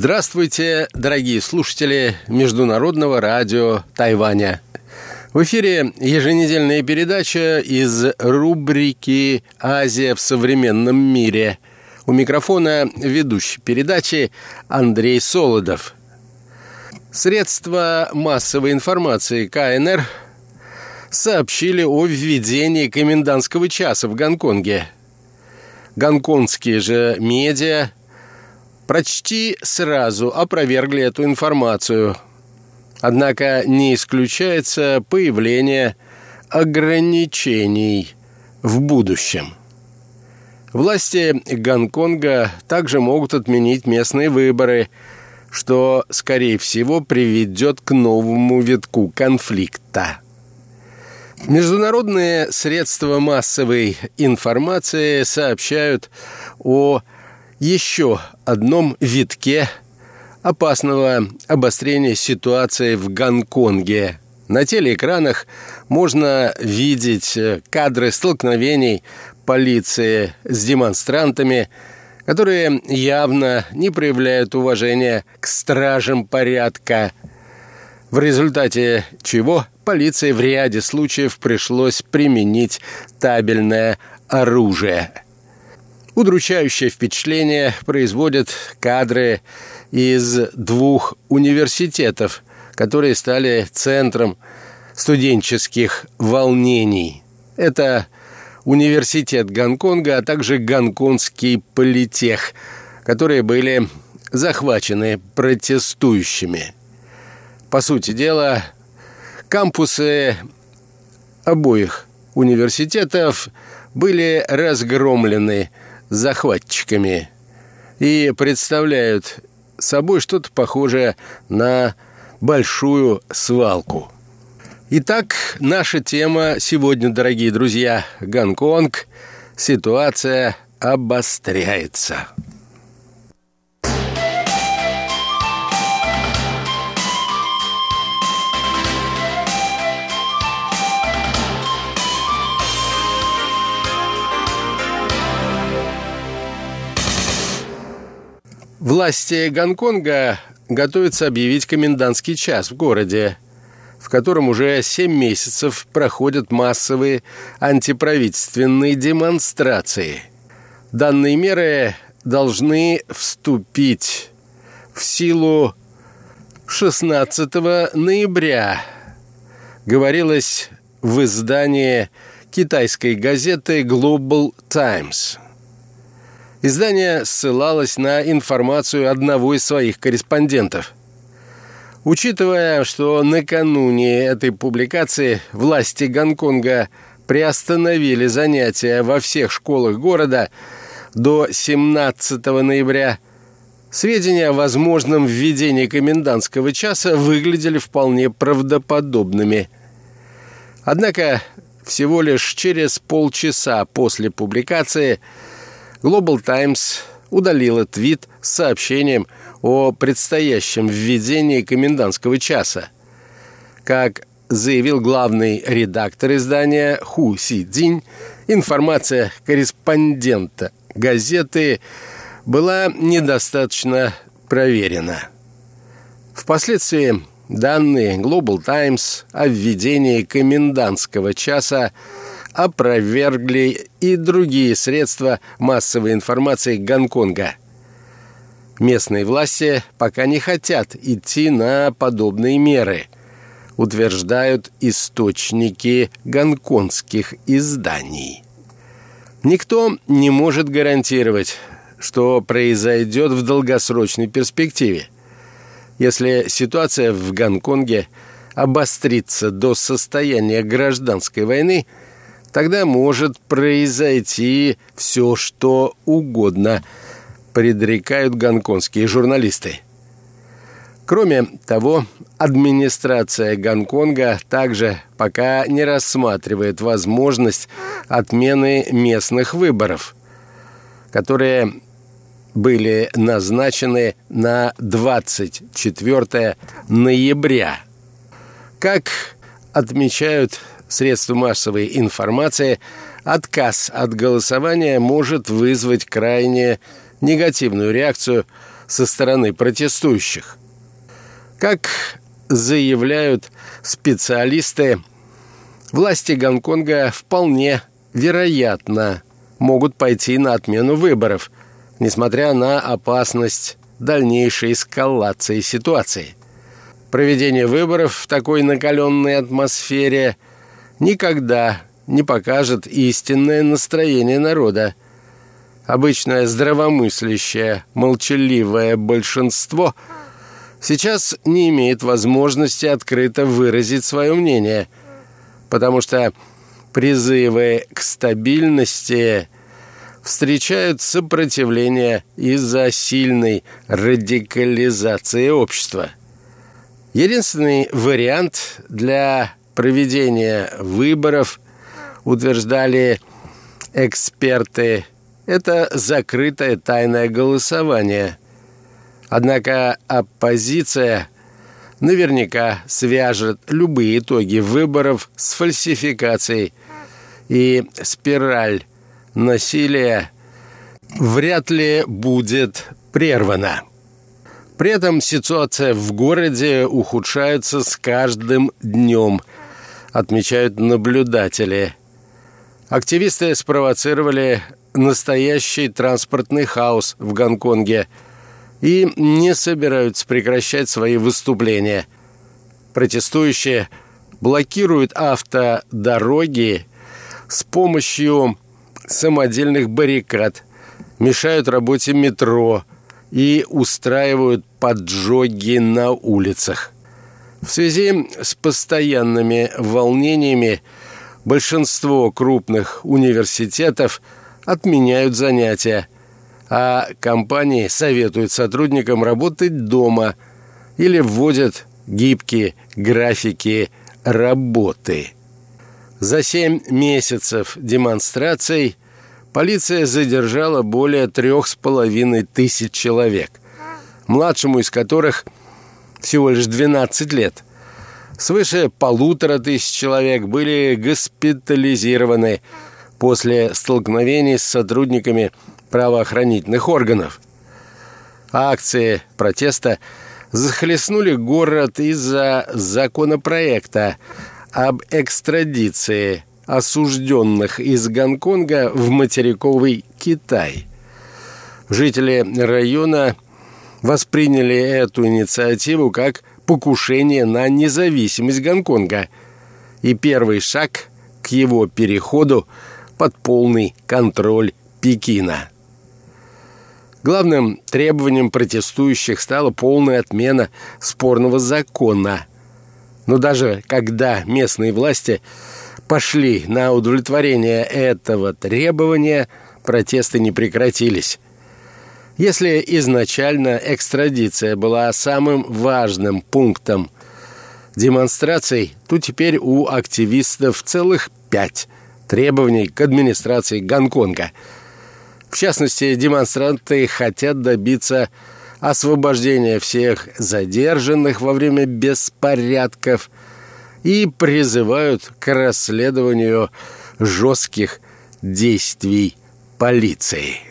Здравствуйте, дорогие слушатели Международного радио Тайваня. В эфире еженедельная передача из рубрики «Азия в современном мире». У микрофона ведущий передачи Андрей Солодов. Средства массовой информации КНР сообщили о введении комендантского часа в Гонконге. Гонконгские же медиа почти сразу опровергли эту информацию. Однако не исключается появление ограничений в будущем. Власти Гонконга также могут отменить местные выборы, что, скорее всего, приведет к новому витку конфликта. Международные средства массовой информации сообщают о еще одном витке опасного обострения ситуации в Гонконге. На телеэкранах можно видеть кадры столкновений полиции с демонстрантами, которые явно не проявляют уважения к стражам порядка, в результате чего полиции в ряде случаев пришлось применить табельное оружие – Удручающее впечатление производят кадры из двух университетов, которые стали центром студенческих волнений. Это университет Гонконга, а также Гонконгский политех, которые были захвачены протестующими. По сути дела, кампусы обоих университетов были разгромлены захватчиками и представляют собой что-то похожее на большую свалку. Итак, наша тема сегодня, дорогие друзья, Гонконг. Ситуация обостряется. Власти Гонконга готовятся объявить комендантский час в городе, в котором уже семь месяцев проходят массовые антиправительственные демонстрации. Данные меры должны вступить в силу 16 ноября, говорилось в издании китайской газеты Global Times – Издание ссылалось на информацию одного из своих корреспондентов. Учитывая, что накануне этой публикации власти Гонконга приостановили занятия во всех школах города до 17 ноября, сведения о возможном введении комендантского часа выглядели вполне правдоподобными. Однако всего лишь через полчаса после публикации – Global Times удалила твит с сообщением о предстоящем введении комендантского часа. Как заявил главный редактор издания Ху Си Цзинь, информация корреспондента газеты была недостаточно проверена. Впоследствии данные Global Times о введении комендантского часа опровергли и другие средства массовой информации Гонконга. Местные власти пока не хотят идти на подобные меры, утверждают источники гонконгских изданий. Никто не может гарантировать, что произойдет в долгосрочной перспективе. Если ситуация в Гонконге обострится до состояния гражданской войны – тогда может произойти все, что угодно, предрекают гонконгские журналисты. Кроме того, администрация Гонконга также пока не рассматривает возможность отмены местных выборов, которые были назначены на 24 ноября. Как отмечают средства массовой информации, отказ от голосования может вызвать крайне негативную реакцию со стороны протестующих. Как заявляют специалисты, власти Гонконга вполне вероятно могут пойти на отмену выборов, несмотря на опасность дальнейшей эскалации ситуации. Проведение выборов в такой накаленной атмосфере никогда не покажет истинное настроение народа. Обычное здравомыслящее, молчаливое большинство сейчас не имеет возможности открыто выразить свое мнение, потому что призывы к стабильности встречают сопротивление из-за сильной радикализации общества. Единственный вариант для проведения выборов, утверждали эксперты, это закрытое тайное голосование. Однако оппозиция наверняка свяжет любые итоги выборов с фальсификацией, и спираль насилия вряд ли будет прервана. При этом ситуация в городе ухудшается с каждым днем, отмечают наблюдатели. Активисты спровоцировали настоящий транспортный хаос в Гонконге и не собираются прекращать свои выступления. Протестующие блокируют автодороги с помощью самодельных баррикад, мешают работе метро и устраивают поджоги на улицах. В связи с постоянными волнениями большинство крупных университетов отменяют занятия, а компании советуют сотрудникам работать дома или вводят гибкие графики работы. За семь месяцев демонстраций полиция задержала более трех с половиной тысяч человек, младшему из которых всего лишь 12 лет. Свыше полутора тысяч человек были госпитализированы после столкновений с сотрудниками правоохранительных органов. Акции протеста захлестнули город из-за законопроекта об экстрадиции осужденных из Гонконга в материковый Китай. Жители района восприняли эту инициативу как покушение на независимость Гонконга и первый шаг к его переходу под полный контроль Пекина. Главным требованием протестующих стала полная отмена спорного закона – но даже когда местные власти пошли на удовлетворение этого требования, протесты не прекратились. Если изначально экстрадиция была самым важным пунктом демонстраций, то теперь у активистов целых пять требований к администрации Гонконга. В частности, демонстранты хотят добиться освобождения всех задержанных во время беспорядков и призывают к расследованию жестких действий полиции.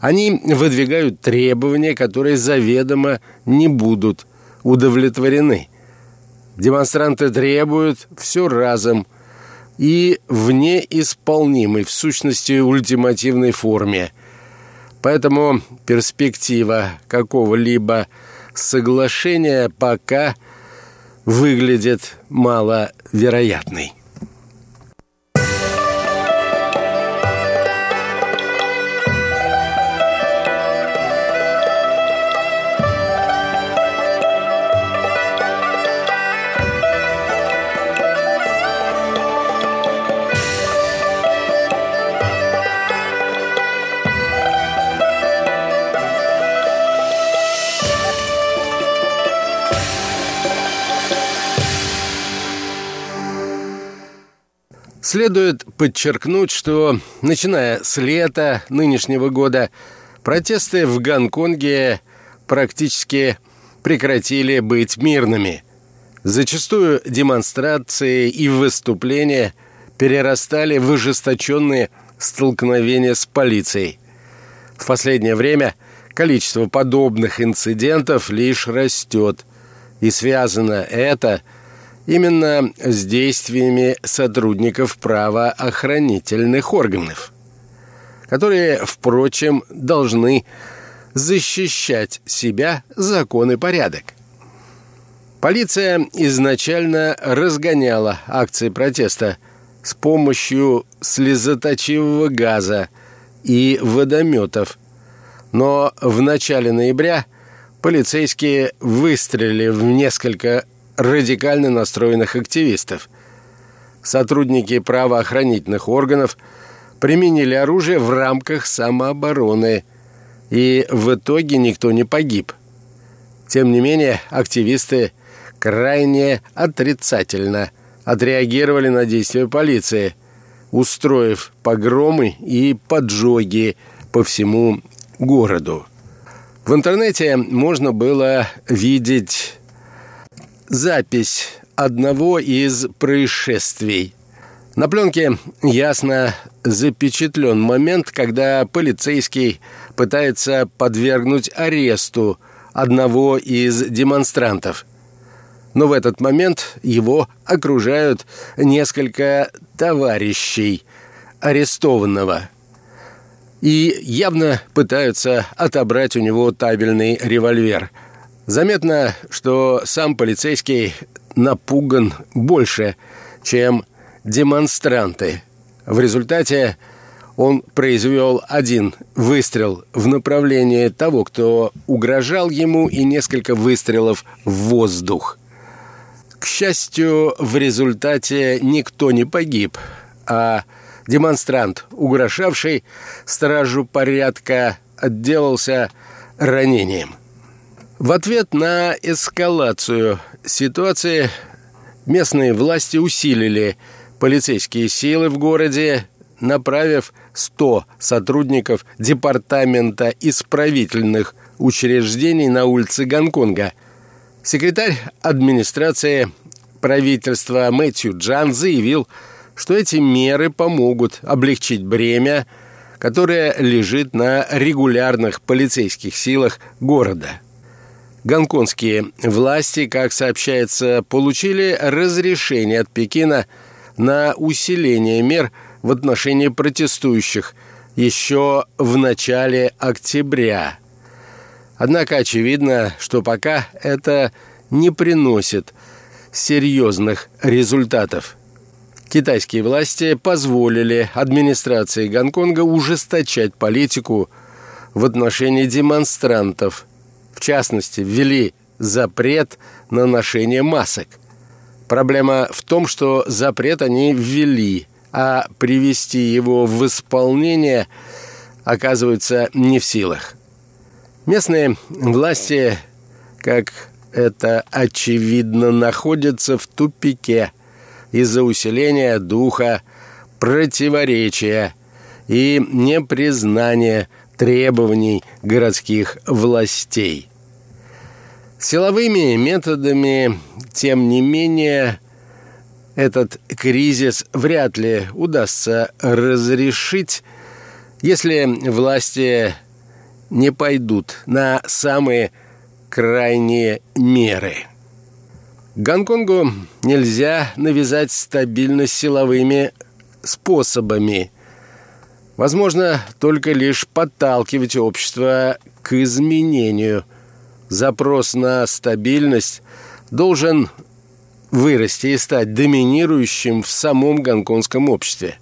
Они выдвигают требования, которые заведомо не будут удовлетворены. Демонстранты требуют все разом и в неисполнимой, в сущности, ультимативной форме – Поэтому перспектива какого-либо соглашения пока выглядит маловероятной. Следует подчеркнуть, что, начиная с лета нынешнего года, протесты в Гонконге практически прекратили быть мирными. Зачастую демонстрации и выступления перерастали в ожесточенные столкновения с полицией. В последнее время количество подобных инцидентов лишь растет. И связано это именно с действиями сотрудников правоохранительных органов, которые, впрочем, должны защищать себя закон и порядок. Полиция изначально разгоняла акции протеста с помощью слезоточивого газа и водометов – но в начале ноября полицейские выстрелили в несколько радикально настроенных активистов. Сотрудники правоохранительных органов применили оружие в рамках самообороны, и в итоге никто не погиб. Тем не менее, активисты крайне отрицательно отреагировали на действия полиции, устроив погромы и поджоги по всему городу. В интернете можно было видеть запись одного из происшествий. На пленке ясно запечатлен момент, когда полицейский пытается подвергнуть аресту одного из демонстрантов. Но в этот момент его окружают несколько товарищей арестованного – и явно пытаются отобрать у него табельный револьвер. Заметно, что сам полицейский напуган больше, чем демонстранты. В результате он произвел один выстрел в направлении того, кто угрожал ему, и несколько выстрелов в воздух. К счастью, в результате никто не погиб, а демонстрант, угрожавший стражу порядка, отделался ранением. В ответ на эскалацию ситуации местные власти усилили полицейские силы в городе, направив 100 сотрудников департамента исправительных учреждений на улице Гонконга. Секретарь администрации правительства Мэтью Джан заявил, что эти меры помогут облегчить бремя, которое лежит на регулярных полицейских силах города. Гонконгские власти, как сообщается, получили разрешение от Пекина на усиление мер в отношении протестующих еще в начале октября. Однако очевидно, что пока это не приносит серьезных результатов. Китайские власти позволили администрации Гонконга ужесточать политику в отношении демонстрантов. В частности, ввели запрет на ношение масок. Проблема в том, что запрет они ввели, а привести его в исполнение оказывается не в силах. Местные власти, как это очевидно, находятся в тупике – из-за усиления духа противоречия и непризнания требований городских властей. Силовыми методами, тем не менее, этот кризис вряд ли удастся разрешить, если власти не пойдут на самые крайние меры. Гонконгу нельзя навязать стабильность силовыми способами. Возможно, только лишь подталкивать общество к изменению. Запрос на стабильность должен вырасти и стать доминирующим в самом гонконгском обществе.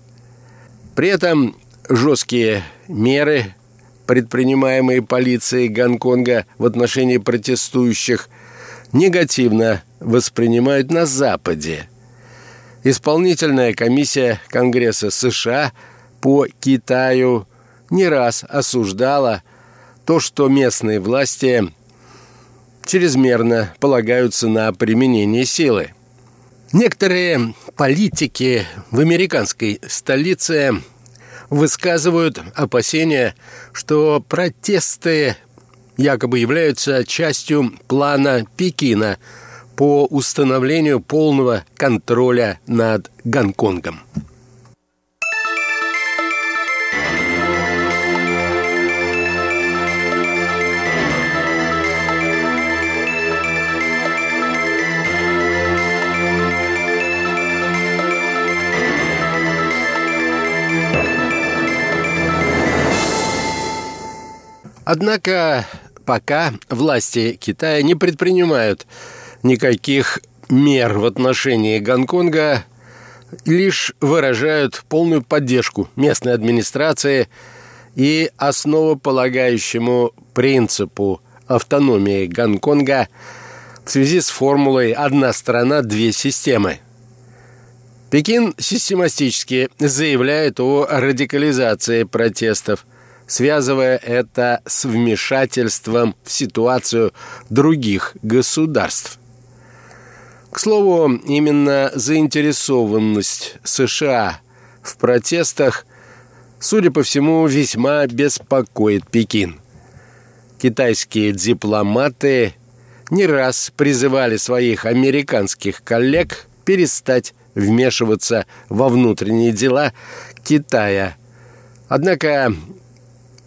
При этом жесткие меры, предпринимаемые полицией Гонконга в отношении протестующих, негативно воспринимают на Западе. Исполнительная комиссия Конгресса США по Китаю не раз осуждала то, что местные власти чрезмерно полагаются на применение силы. Некоторые политики в американской столице высказывают опасения, что протесты якобы являются частью плана Пекина – по установлению полного контроля над Гонконгом. Однако пока власти Китая не предпринимают никаких мер в отношении Гонконга, лишь выражают полную поддержку местной администрации и основополагающему принципу автономии Гонконга в связи с формулой «одна страна, две системы». Пекин систематически заявляет о радикализации протестов, связывая это с вмешательством в ситуацию других государств. К слову, именно заинтересованность США в протестах, судя по всему, весьма беспокоит Пекин. Китайские дипломаты не раз призывали своих американских коллег перестать вмешиваться во внутренние дела Китая. Однако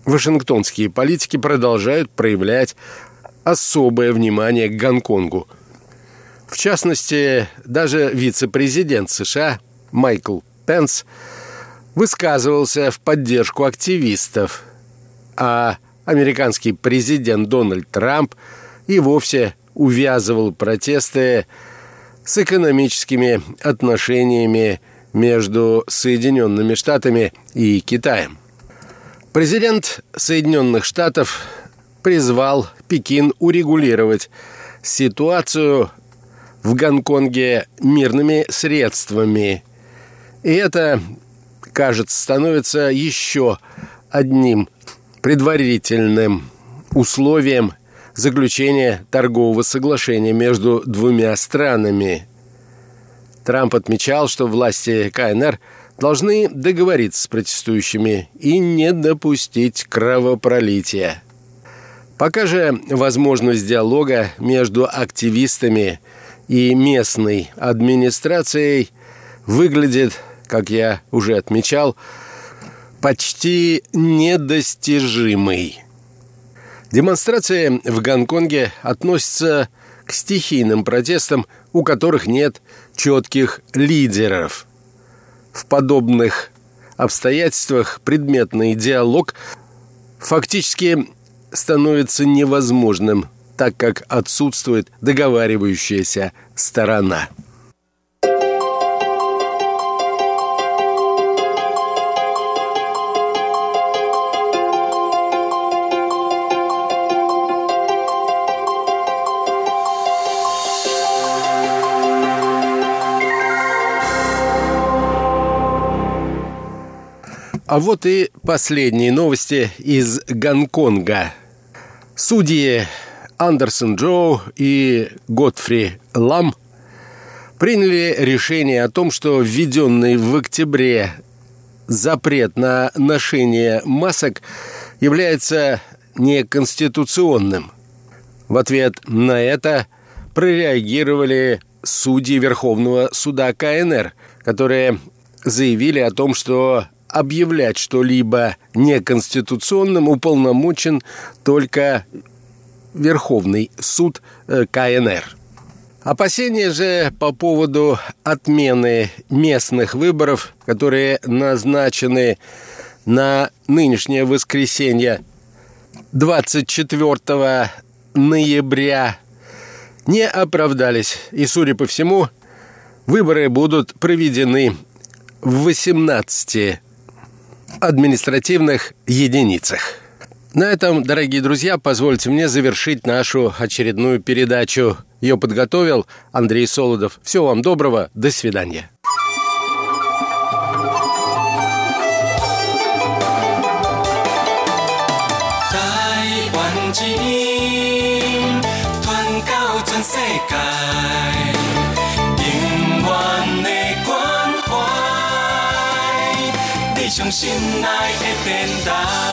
вашингтонские политики продолжают проявлять особое внимание к Гонконгу. В частности, даже вице-президент США Майкл Пенс высказывался в поддержку активистов, а американский президент Дональд Трамп и вовсе увязывал протесты с экономическими отношениями между Соединенными Штатами и Китаем. Президент Соединенных Штатов призвал Пекин урегулировать ситуацию в Гонконге мирными средствами. И это, кажется, становится еще одним предварительным условием заключения торгового соглашения между двумя странами. Трамп отмечал, что власти КНР должны договориться с протестующими и не допустить кровопролития. Пока же возможность диалога между активистами и местной администрацией выглядит, как я уже отмечал, почти недостижимой. Демонстрация в Гонконге относится к стихийным протестам, у которых нет четких лидеров. В подобных обстоятельствах предметный диалог фактически становится невозможным, так как отсутствует договаривающаяся сторона. А вот и последние новости из Гонконга. Судьи Андерсон Джоу и Готфри Лам приняли решение о том, что введенный в октябре запрет на ношение масок является неконституционным. В ответ на это прореагировали судьи Верховного суда КНР, которые заявили о том, что объявлять что-либо неконституционным уполномочен только Верховный суд э, КНР. Опасения же по поводу отмены местных выборов, которые назначены на нынешнее воскресенье 24 ноября, не оправдались. И, судя по всему, выборы будут проведены в 18 административных единицах. На этом, дорогие друзья, позвольте мне завершить нашу очередную передачу. Ее подготовил Андрей Солодов. Всего вам доброго, до свидания. Taiwan 从心内的表达。